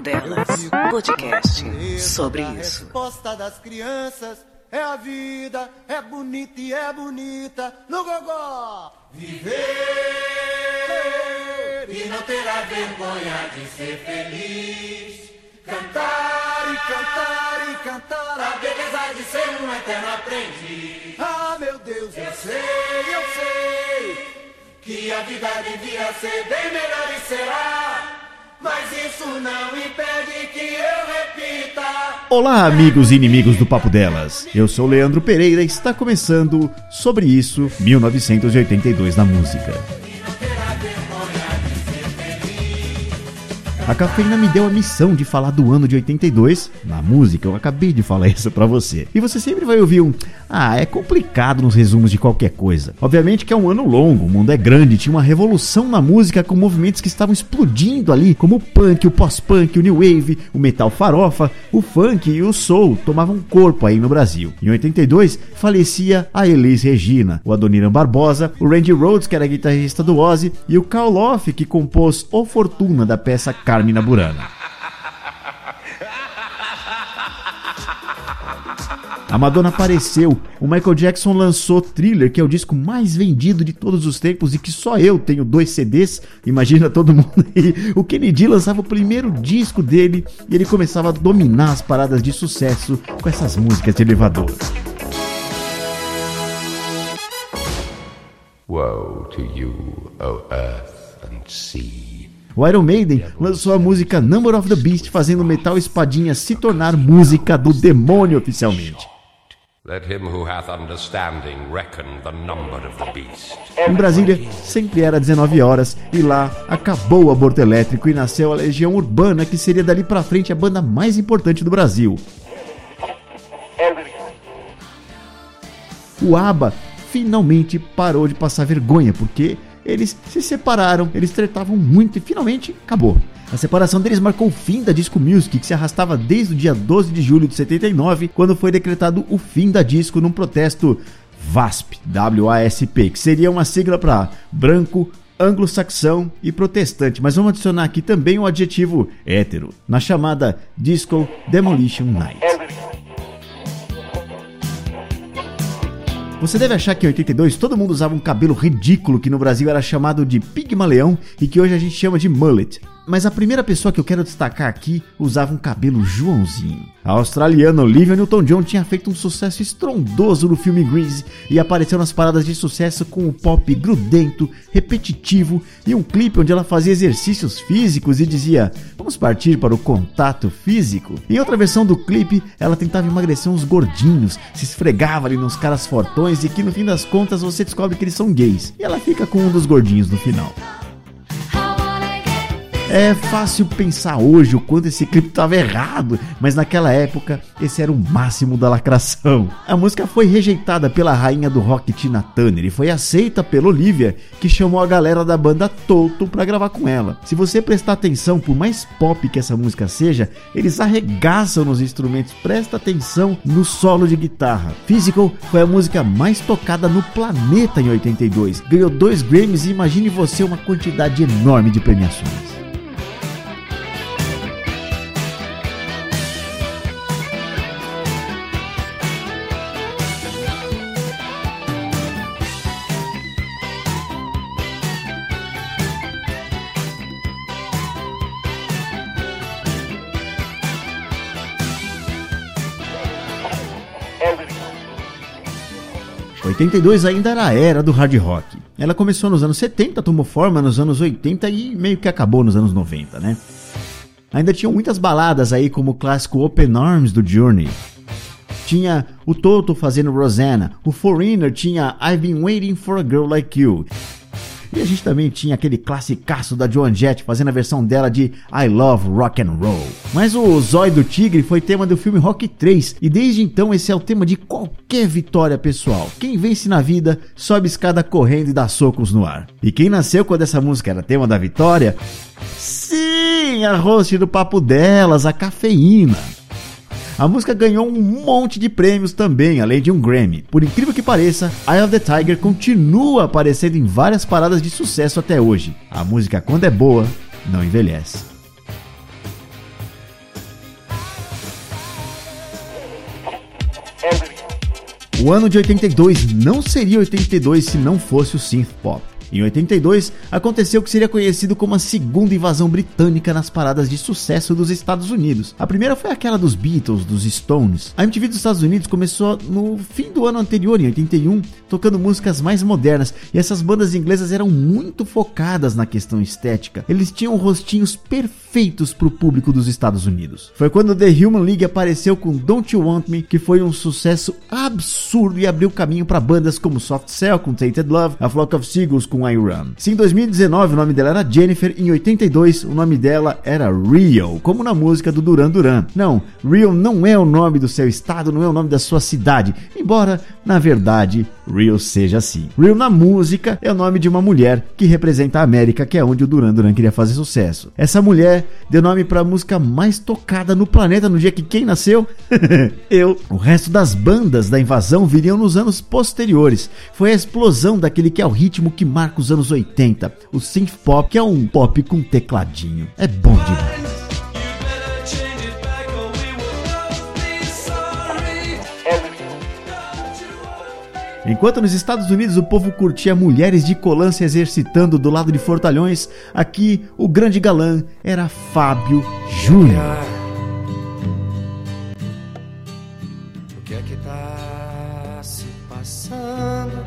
Papo Delas, podcast sobre isso. resposta das crianças é a vida, é bonita e é bonita no gogó. Viver e não terá vergonha de ser feliz. Cantar e cantar e cantar a beleza de ser um eterno aprendiz. Ah, meu Deus, eu sei, eu sei que a vida devia ser bem melhor e será. Mas isso não impede que eu repita. Olá, amigos e inimigos do Papo Delas. Eu sou Leandro Pereira e está começando Sobre Isso 1982 na música. A cafeína me deu a missão de falar do ano de 82 na música. Eu acabei de falar isso pra você. E você sempre vai ouvir um ah, é complicado nos resumos de qualquer coisa. Obviamente que é um ano longo, o mundo é grande, tinha uma revolução na música com movimentos que estavam explodindo ali, como o punk, o pós-punk, o new wave, o metal farofa, o funk e o soul tomavam corpo aí no Brasil. Em 82 falecia a Elis Regina, o Adoniran Barbosa, o Randy Rhodes, que era guitarrista do Ozzy, e o Carl Loff, que compôs O Fortuna da peça Carmina Burana. A Madonna apareceu, o Michael Jackson lançou Thriller, que é o disco mais vendido de todos os tempos e que só eu tenho dois CDs, imagina todo mundo aí. O Kennedy lançava o primeiro disco dele e ele começava a dominar as paradas de sucesso com essas músicas de elevador. Woe to you, O earth and sea. O Iron Maiden lançou a música Number of the Beast, fazendo Metal Espadinha se tornar música do demônio oficialmente. Let him who hath understanding reckon the number of the beast. Em Brasília, sempre era 19 horas e lá acabou o aborto elétrico e nasceu a Legião Urbana, que seria dali pra frente a banda mais importante do Brasil. O ABBA finalmente parou de passar vergonha, porque eles se separaram, eles tretavam muito e finalmente acabou. A separação deles marcou o fim da Disco Music, que se arrastava desde o dia 12 de julho de 79, quando foi decretado o fim da disco num protesto VASP, W-A-S-P, que seria uma sigla para branco, anglo-saxão e protestante, mas vamos adicionar aqui também o adjetivo hétero, na chamada Disco Demolition Night. Você deve achar que em 82 todo mundo usava um cabelo ridículo que no Brasil era chamado de pigmaleão e que hoje a gente chama de mullet. Mas a primeira pessoa que eu quero destacar aqui usava um cabelo Joãozinho. A australiana Olivia Newton-John tinha feito um sucesso estrondoso no filme Grease e apareceu nas paradas de sucesso com o pop grudento, repetitivo e um clipe onde ela fazia exercícios físicos e dizia: "Vamos partir para o contato físico". Em outra versão do clipe, ela tentava emagrecer uns gordinhos, se esfregava ali nos caras fortões e que no fim das contas você descobre que eles são gays. E ela fica com um dos gordinhos no final. É fácil pensar hoje o quanto esse clipe estava errado, mas naquela época esse era o máximo da lacração. A música foi rejeitada pela rainha do rock Tina Turner e foi aceita pela Olivia, que chamou a galera da banda Toto para gravar com ela. Se você prestar atenção, por mais pop que essa música seja, eles arregaçam nos instrumentos. Presta atenção no solo de guitarra. Physical foi a música mais tocada no planeta em 82. Ganhou dois Grammys e imagine você uma quantidade enorme de premiações. 82 ainda era a era do hard rock. Ela começou nos anos 70, tomou forma nos anos 80 e meio que acabou nos anos 90, né? Ainda tinham muitas baladas aí, como o clássico Open Arms do Journey. Tinha o Toto fazendo Rosanna, o Foreigner tinha I've Been Waiting for a Girl Like You. E a gente também tinha aquele classicaço da Joan Jett fazendo a versão dela de I Love Rock and Roll. Mas o Zóio do Tigre foi tema do filme Rock 3 e desde então esse é o tema de qualquer vitória pessoal. Quem vence na vida sobe escada correndo e dá socos no ar. E quem nasceu quando essa música era tema da vitória? Sim, a host do papo delas, a cafeína. A música ganhou um monte de prêmios também, além de um Grammy. Por incrível que pareça, Eye of the Tiger continua aparecendo em várias paradas de sucesso até hoje. A música, quando é boa, não envelhece. O ano de 82 não seria 82 se não fosse o synth pop. Em 82, aconteceu o que seria conhecido como a segunda invasão britânica nas paradas de sucesso dos Estados Unidos. A primeira foi aquela dos Beatles, dos Stones. A MTV dos Estados Unidos começou no fim do ano anterior, em 81, tocando músicas mais modernas, e essas bandas inglesas eram muito focadas na questão estética. Eles tinham rostinhos perfeitos para o público dos Estados Unidos. Foi quando The Human League apareceu com Don't You Want Me, que foi um sucesso absurdo e abriu caminho para bandas como Soft Cell com Tainted Love, A Flock of Seagulls com I Run. Se em 2019 o nome dela era Jennifer, em 82 o nome dela era Rio, como na música do Duran Duran. Não, Rio não é o nome do seu estado, não é o nome da sua cidade, embora na verdade Rio seja assim. Rio na música é o nome de uma mulher que representa a América, que é onde o Duran Duran queria fazer sucesso. Essa mulher deu nome para a música mais tocada no planeta no dia que quem nasceu? Eu. O resto das bandas da invasão viriam nos anos posteriores. Foi a explosão daquele que é o ritmo que marca os anos 80, o synth pop, que é um pop com tecladinho. É bom demais. Enquanto nos Estados Unidos o povo curtia mulheres de colã se exercitando do lado de Fortalhões, aqui o grande galã era Fábio Júnior. O que é que tá se passando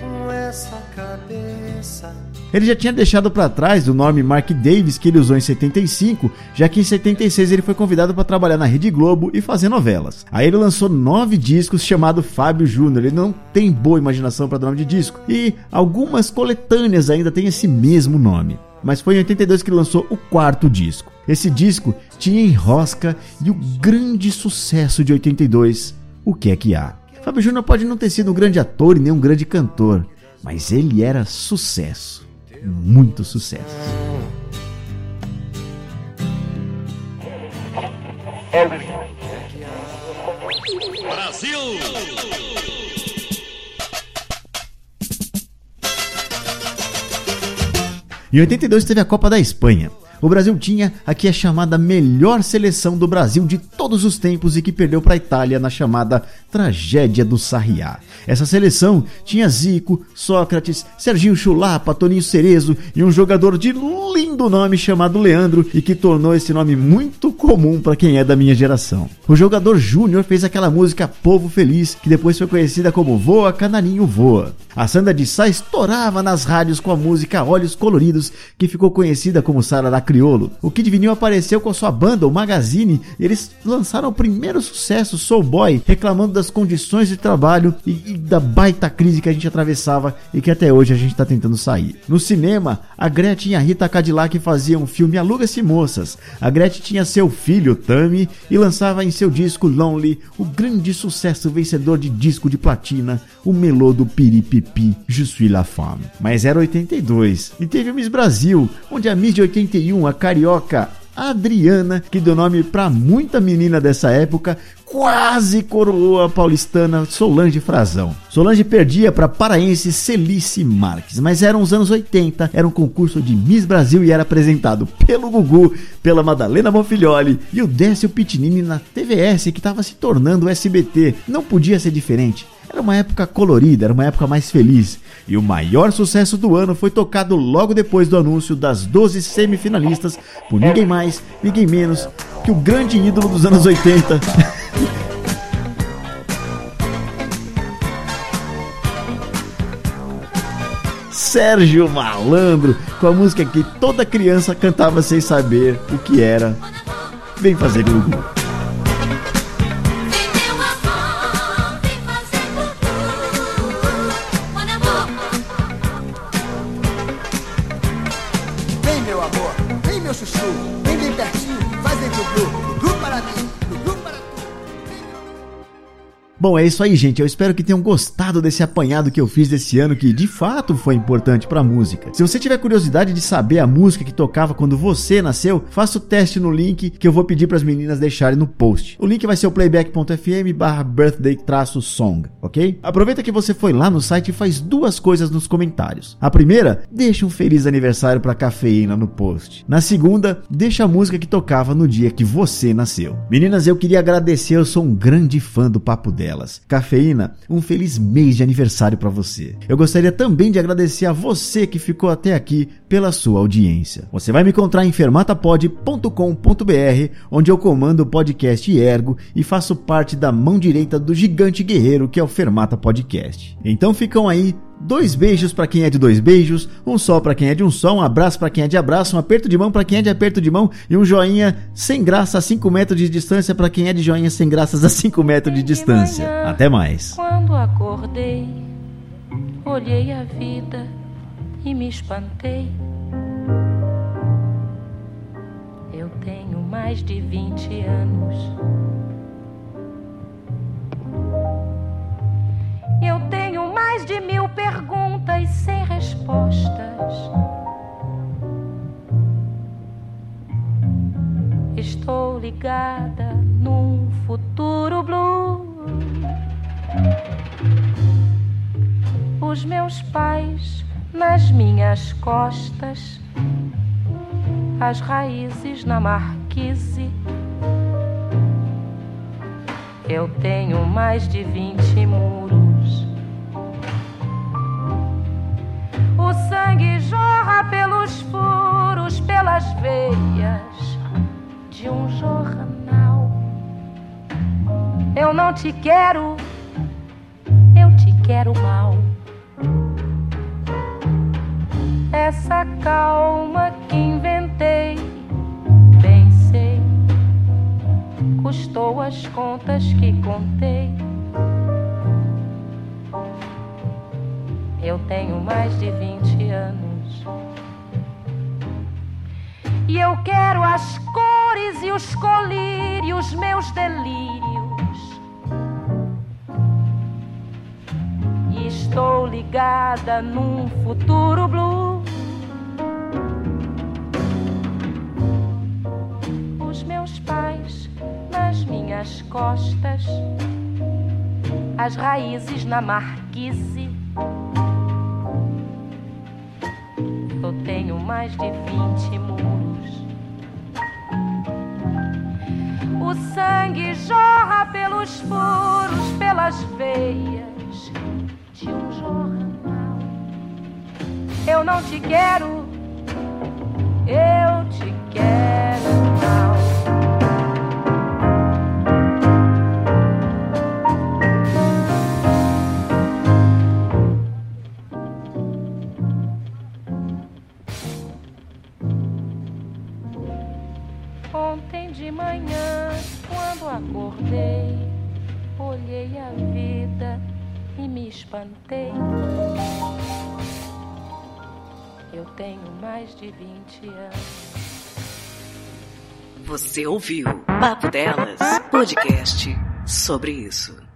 com essa cabeça? Ele já tinha deixado para trás o nome Mark Davis que ele usou em 75, já que em 76 ele foi convidado para trabalhar na Rede Globo e fazer novelas. Aí ele lançou nove discos chamado Fábio Júnior. Ele não tem boa imaginação para nome de disco e algumas coletâneas ainda têm esse mesmo nome. Mas foi em 82 que ele lançou o quarto disco. Esse disco tinha Enrosca e o grande sucesso de 82, O que é que há? Fábio Júnior pode não ter sido um grande ator e nem um grande cantor, mas ele era sucesso muito sucesso. Brasil! Em 82 teve a Copa da Espanha o Brasil tinha a que é chamada melhor seleção do Brasil de todos os tempos e que perdeu para a Itália na chamada Tragédia do Sarriá. Essa seleção tinha Zico, Sócrates, Serginho Chulapa, Toninho Cerezo e um jogador de lindo nome chamado Leandro e que tornou esse nome muito comum para quem é da minha geração. O jogador Júnior fez aquela música Povo Feliz, que depois foi conhecida como Voa Canarinho Voa. A Sandra de Sá estourava nas rádios com a música Olhos Coloridos, que ficou conhecida como Sarará Criolo. O Kid Vinil apareceu com sua banda, o Magazine, e eles lançaram o primeiro sucesso, Soul Boy, reclamando das condições de trabalho e, e da baita crise que a gente atravessava e que até hoje a gente está tentando sair. No cinema, a Gretchen e a Rita Cadillac faziam o filme Aluga-se Moças. A Gretchen tinha seu filho, Tammy, e lançava em seu disco Lonely o grande sucesso vencedor de disco de platina, o melô do Piripipi, Je suis la femme. Mas era 82 e teve o Miss Brasil, onde a Miss de 81 a carioca Adriana, que deu nome para muita menina dessa época, quase coroou a paulistana Solange Frazão. Solange perdia para paraense Celice Marques, mas eram os anos 80, era um concurso de Miss Brasil e era apresentado pelo Gugu, pela Madalena Monfilholi e o Décio Pitinini na TVS, que estava se tornando SBT. Não podia ser diferente. Era uma época colorida, era uma época mais feliz. E o maior sucesso do ano foi tocado logo depois do anúncio das 12 semifinalistas por ninguém mais, ninguém menos que o grande ídolo dos anos 80. Sérgio Malandro, com a música que toda criança cantava sem saber o que era. Vem fazer Google. Bom, é isso aí, gente. Eu espero que tenham gostado desse apanhado que eu fiz desse ano, que de fato foi importante para música. Se você tiver curiosidade de saber a música que tocava quando você nasceu, faça o teste no link que eu vou pedir para as meninas deixarem no post. O link vai ser o playback.fm barra birthday-song, ok? Aproveita que você foi lá no site e faz duas coisas nos comentários. A primeira, deixa um feliz aniversário para cafeína no post. Na segunda, deixa a música que tocava no dia que você nasceu. Meninas, eu queria agradecer, eu sou um grande fã do Papo Dela. Delas. Cafeína, um feliz mês de aniversário para você. Eu gostaria também de agradecer a você que ficou até aqui pela sua audiência. Você vai me encontrar em fermatapod.com.br, onde eu comando o podcast Ergo e faço parte da mão direita do gigante guerreiro que é o Fermata Podcast. Então ficam aí Dois beijos para quem é de dois beijos, um só para quem é de um só, um abraço para quem é de abraço, um aperto de mão para quem é de aperto de mão e um joinha sem graça a 5 metros de distância para quem é de joinha sem graças a 5 metros de distância. Até mais. Quando acordei, olhei a vida e me espantei. Eu tenho mais de 20 anos. Eu tenho mais de mil perguntas sem respostas. Estou ligada num futuro blue. Os meus pais nas minhas costas, as raízes na marquise. Eu tenho mais de vinte muros. O sangue jorra pelos furos, pelas veias de um jornal. Eu não te quero, eu te quero mal. Essa calma que inventei, bem sei, custou as contas que contei. Eu tenho mais de 20 anos. E eu quero as cores e os colírios, meus delírios. E estou ligada num futuro blue. Nas costas, as raízes na marquise. Eu tenho mais de vinte muros. O sangue jorra pelos furos, pelas veias de um jornal. Eu não te quero, eu Ontem de manhã, quando acordei, olhei a vida e me espantei. Eu tenho mais de 20 anos. Você ouviu Papo Delas, podcast sobre isso.